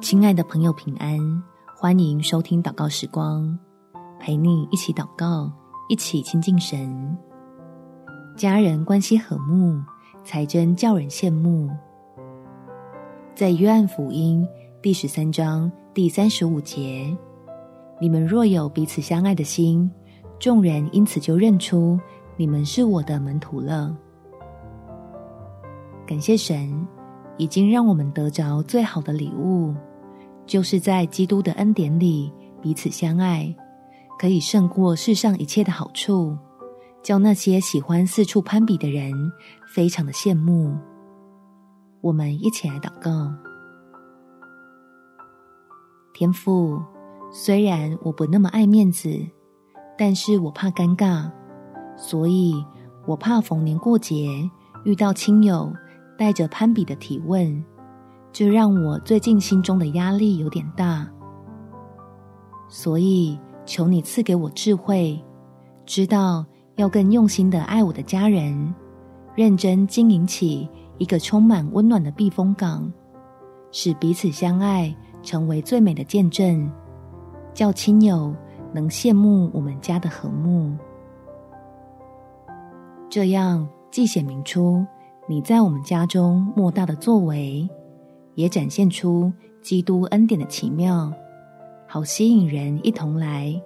亲爱的朋友，平安！欢迎收听祷告时光，陪你一起祷告，一起亲近神。家人关系和睦，才真叫人羡慕。在约翰福音第十三章第三十五节，你们若有彼此相爱的心，众人因此就认出你们是我的门徒了。感谢神。已经让我们得着最好的礼物，就是在基督的恩典里彼此相爱，可以胜过世上一切的好处，叫那些喜欢四处攀比的人非常的羡慕。我们一起来祷告：天父，虽然我不那么爱面子，但是我怕尴尬，所以我怕逢年过节遇到亲友。带着攀比的提问，这让我最近心中的压力有点大。所以求你赐给我智慧，知道要更用心的爱我的家人，认真经营起一个充满温暖的避风港，使彼此相爱成为最美的见证，叫亲友能羡慕我们家的和睦。这样既显明出。你在我们家中莫大的作为，也展现出基督恩典的奇妙，好吸引人一同来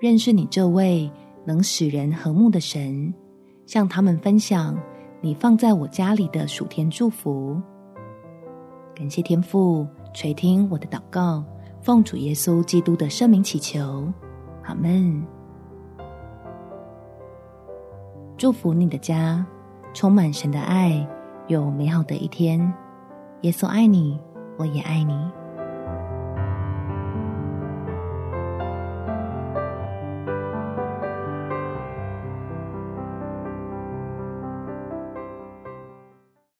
认识你这位能使人和睦的神，向他们分享你放在我家里的属天祝福。感谢天父垂听我的祷告，奉主耶稣基督的圣名祈求，阿门。祝福你的家。充满神的爱，有美好的一天。耶稣爱你，我也爱你。